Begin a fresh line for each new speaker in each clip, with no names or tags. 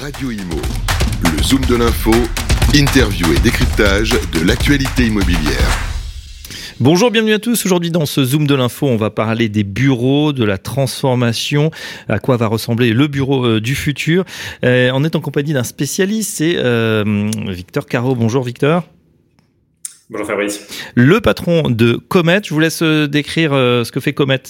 Radio Imo, le zoom de l'info, interview et décryptage de l'actualité immobilière.
Bonjour, bienvenue à tous. Aujourd'hui dans ce Zoom de l'info, on va parler des bureaux, de la transformation, à quoi va ressembler le bureau euh, du futur. Euh, on est en compagnie d'un spécialiste, c'est euh, Victor Caro. Bonjour Victor.
Bonjour Fabrice.
Le patron de Comet, je vous laisse décrire ce que fait Comet.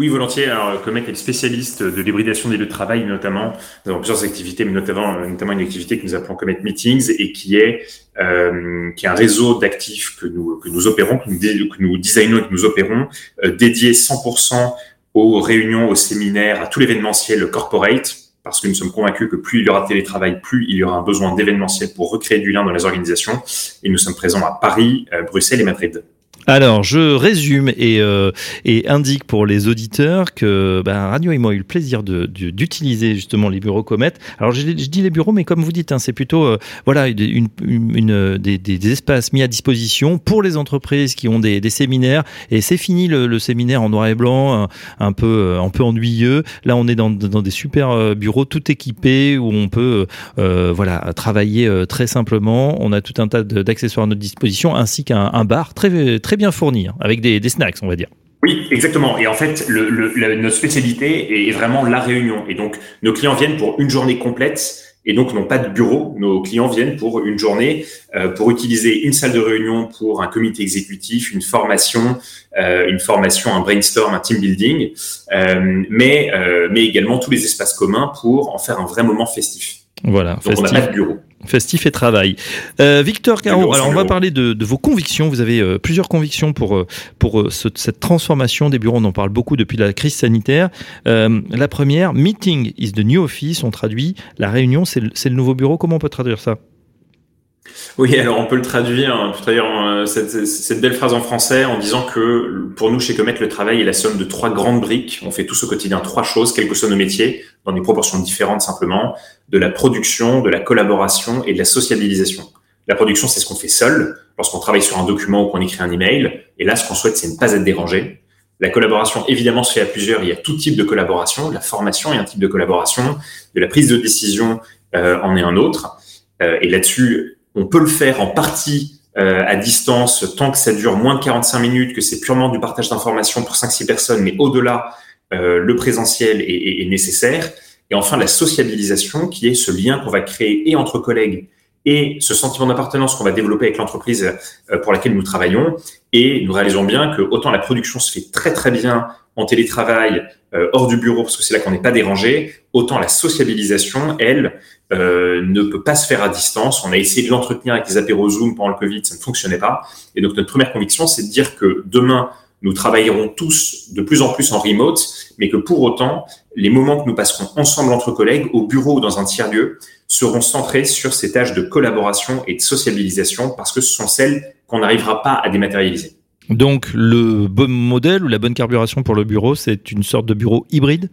Oui, volontiers. Alors, Comet est spécialiste de l'hybridation des lieux de travail, notamment. Avons plusieurs activités, mais notamment, notamment une activité que nous appelons Comet Meetings et qui est, euh, qui est un réseau d'actifs que nous, que nous opérons, que nous, que nous designons et que nous opérons, euh, dédié 100% aux réunions, aux séminaires, à tout l'événementiel corporate, parce que nous sommes convaincus que plus il y aura de télétravail, plus il y aura un besoin d'événementiel pour recréer du lien dans les organisations. Et nous sommes présents à Paris, euh, Bruxelles et Madrid.
Alors, je résume et, euh, et indique pour les auditeurs que ben, Radio Imo a eu le plaisir d'utiliser justement les bureaux Comet. Alors, je, dis les bureaux, mais comme vous dites, hein, c'est plutôt euh, voilà une, une, des, des, espaces mis à disposition pour les entreprises qui ont des, des séminaires. Et c'est fini le, le, séminaire en noir et blanc, un, peu euh, un peu ennuyeux. Là, on est dans, dans des super euh, bureaux tout équipés où on peut euh, voilà travailler très simplement. On a tout un tas d'accessoires à notre disposition, ainsi qu'un bar très très bien fourni, hein, avec des, snacks, on va dire.
Oui, exactement. Et en fait, le, notre spécialité est vraiment la réunion. Et donc, nos clients viennent pour une journée complète et donc n'ont pas de bureau. Nos clients viennent pour une journée euh, pour utiliser une salle de réunion pour un comité exécutif, une formation, euh, une formation, un brainstorm, un team building, euh, mais mais également tous les espaces communs pour en faire un vrai moment festif.
Voilà.
Donc on n'a pas de bureau.
Festif et travail. Euh, Victor Caro, alors on va parler de, de, vos convictions. Vous avez euh, plusieurs convictions pour, euh, pour euh, ce, cette transformation des bureaux. On en parle beaucoup depuis la crise sanitaire. la première, meeting is the new office. On traduit la réunion, c'est le, le nouveau bureau. Comment on peut traduire ça?
Oui, alors on peut le traduire, peut traduire euh, cette, cette, belle phrase en français en disant que pour nous chez Comet, le travail est la somme de trois grandes briques. On fait tous au quotidien trois choses, quels que soient nos métiers, dans des proportions différentes simplement, de la production, de la collaboration et de la sociabilisation. La production, c'est ce qu'on fait seul lorsqu'on travaille sur un document ou qu'on écrit un email. Et là, ce qu'on souhaite, c'est ne pas être dérangé. La collaboration, évidemment, se fait à plusieurs. Il y a tout type de collaboration. La formation est un type de collaboration. De la prise de décision euh, en est un autre. Euh, et là-dessus, on peut le faire en partie euh, à distance tant que ça dure moins de 45 minutes, que c'est purement du partage d'informations pour 5-6 personnes, mais au-delà, euh, le présentiel est, est, nécessaire. Et enfin, la sociabilisation, qui est ce lien qu'on va créer et entre collègues et ce sentiment d'appartenance qu'on va développer avec l'entreprise euh, pour laquelle nous travaillons. Et nous réalisons bien que autant la production se fait très très bien en télétravail, euh, hors du bureau, parce que c'est là qu'on n'est pas dérangé, autant la sociabilisation, elle, euh, ne peut pas se faire à distance. On a essayé de l'entretenir avec des apéros Zoom pendant le Covid, ça ne fonctionnait pas. Et donc notre première conviction, c'est de dire que demain, nous travaillerons tous de plus en plus en remote, mais que pour autant, les moments que nous passerons ensemble entre collègues, au bureau ou dans un tiers-lieu, seront centrés sur ces tâches de collaboration et de sociabilisation, parce que ce sont celles qu'on n'arrivera pas à dématérialiser.
Donc le bon modèle ou la bonne carburation pour le bureau, c'est une sorte de bureau hybride?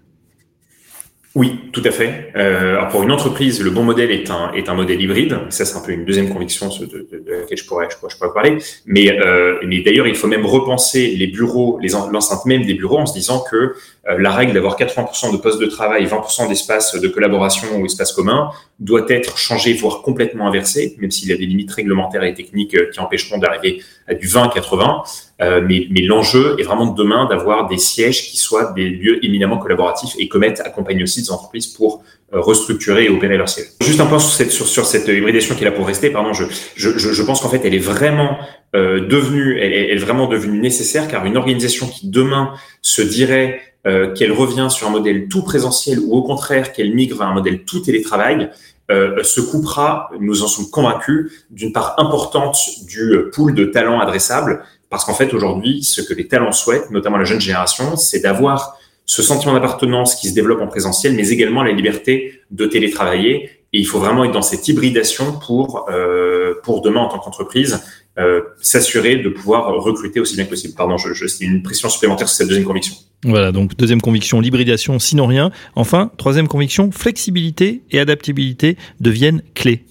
Oui, tout à fait. Euh, alors pour une entreprise, le bon modèle est un est un modèle hybride. Ça, c'est un peu une deuxième conviction de, de, de laquelle je pourrais je pourrais, je pourrais parler. Mais euh, mais d'ailleurs, il faut même repenser les bureaux, l'enceinte même des bureaux, en se disant que la règle d'avoir 80% de postes de travail, 20% d'espace de collaboration ou espace commun doit être changée, voire complètement inversée, même s'il y a des limites réglementaires et techniques euh, qui empêcheront d'arriver à du 20-80. Euh, mais, mais l'enjeu est vraiment demain d'avoir des sièges qui soient des lieux éminemment collaboratifs et Comet accompagne aussi des entreprises pour euh, restructurer et opérer leur siège. Juste un point sur cette, sur, sur cette hybridation qui est là pour rester. Pardon, je, je, je pense qu'en fait elle est vraiment euh, devenue, elle est vraiment devenue nécessaire car une organisation qui demain se dirait euh, qu'elle revient sur un modèle tout présentiel ou au contraire qu'elle migre vers un modèle tout télétravail, euh, se coupera, nous en sommes convaincus, d'une part importante du pool de talents adressables parce qu'en fait, aujourd'hui, ce que les talents souhaitent, notamment la jeune génération, c'est d'avoir ce sentiment d'appartenance qui se développe en présentiel, mais également la liberté de télétravailler. Et il faut vraiment être dans cette hybridation pour, euh, pour demain, en tant qu'entreprise, euh, s'assurer de pouvoir recruter aussi bien que possible. Pardon, je, je, c'est une pression supplémentaire sur cette deuxième conviction.
Voilà, donc deuxième conviction, l'hybridation, sinon rien. Enfin, troisième conviction, flexibilité et adaptabilité deviennent clés.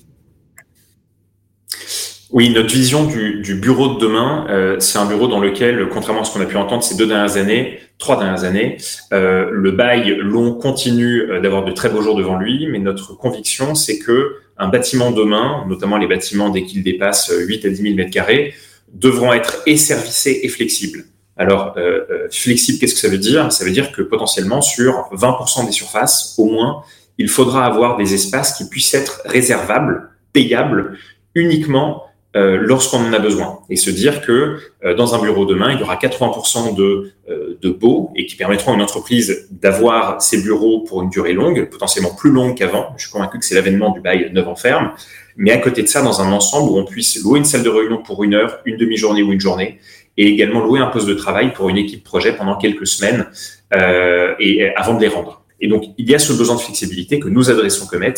Oui, notre vision du, du bureau de demain, euh, c'est un bureau dans lequel, contrairement à ce qu'on a pu entendre ces deux dernières années, trois dernières années, euh, le bail long continue d'avoir de très beaux jours devant lui, mais notre conviction, c'est que un bâtiment demain, notamment les bâtiments dès qu'ils dépassent 8 à 10 000 mètres carrés, devront être et servicés et flexibles. Alors, euh, euh, flexible, qu'est-ce que ça veut dire? Ça veut dire que potentiellement, sur 20% des surfaces, au moins, il faudra avoir des espaces qui puissent être réservables, payables, uniquement euh, lorsqu'on en a besoin. Et se dire que euh, dans un bureau demain, il y aura 80% de, euh, de baux et qui permettront à une entreprise d'avoir ses bureaux pour une durée longue, potentiellement plus longue qu'avant. Je suis convaincu que c'est l'avènement du bail neuf en ferme. Mais à côté de ça, dans un ensemble où on puisse louer une salle de réunion pour une heure, une demi-journée ou une journée, et également louer un poste de travail pour une équipe projet pendant quelques semaines euh, et avant de les rendre. Et donc, il y a ce besoin de flexibilité que nous adressons Comet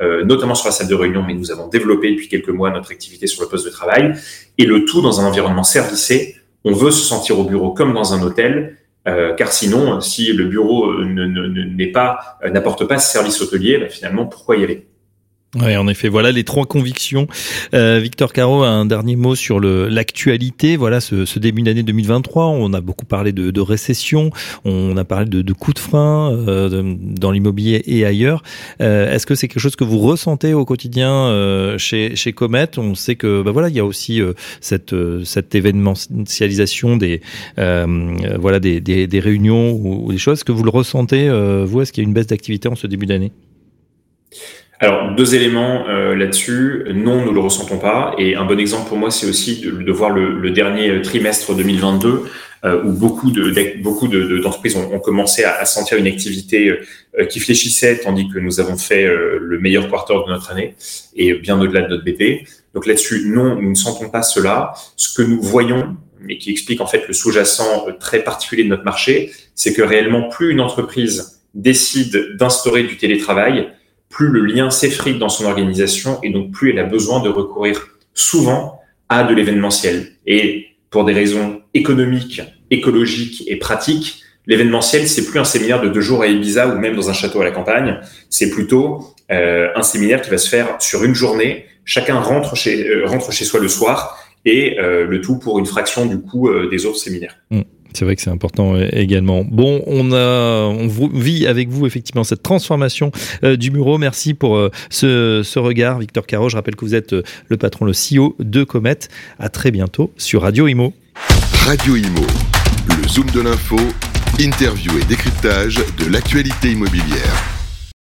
euh, notamment sur la salle de réunion, mais nous avons développé depuis quelques mois notre activité sur le poste de travail, et le tout dans un environnement servicé. On veut se sentir au bureau comme dans un hôtel, euh, car sinon, si le bureau n'est pas n'apporte pas ce service hôtelier, bah, finalement, pourquoi y aller?
Oui, en effet, voilà les trois convictions. Euh, Victor Caro, un dernier mot sur l'actualité. Voilà ce, ce début d'année 2023. On a beaucoup parlé de, de, récession, on a parlé de, de coups de frein euh, dans l'immobilier et ailleurs. Euh, Est-ce que c'est quelque chose que vous ressentez au quotidien euh, chez, chez Comet? On sait que bah voilà, il y a aussi euh, cette, euh, cette événementialisation des voilà des, des, des, réunions ou, ou des choses. Est-ce que vous le ressentez vous? Est-ce qu'il y a une baisse d'activité en ce début d'année?
Alors, deux éléments euh, là-dessus. Non, nous le ressentons pas. Et un bon exemple pour moi, c'est aussi de, de voir le, le, dernier trimestre 2022, euh, où beaucoup de, beaucoup d'entreprises de, ont, ont, commencé à, à, sentir une activité euh, qui fléchissait, tandis que nous avons fait euh, le meilleur quarter de notre année et bien au-delà de notre BP. Donc là-dessus, non, nous ne sentons pas cela. Ce que nous voyons, et qui explique en fait le sous-jacent très particulier de notre marché, c'est que réellement, plus une entreprise décide d'instaurer du télétravail, plus le lien s'effrite dans son organisation et donc plus elle a besoin de recourir souvent à de l'événementiel. Et pour des raisons économiques, écologiques et pratiques, l'événementiel, c'est plus un séminaire de deux jours à Ibiza ou même dans un château à la campagne. C'est plutôt euh, un séminaire qui va se faire sur une journée. Chacun rentre chez, euh, rentre chez soi le soir et euh, le tout pour une fraction du coût des autres séminaires.
Mmh. C'est vrai que c'est important euh, également. Bon, on vit avec vous effectivement cette transformation euh, du bureau. Merci pour euh, ce, regard, Victor Caro. Je rappelle que vous êtes le patron, le CEO de Comet. À très bientôt sur Radio Imo.
Radio Imo, le zoom de l'info, interview et décryptage de l'actualité immobilière.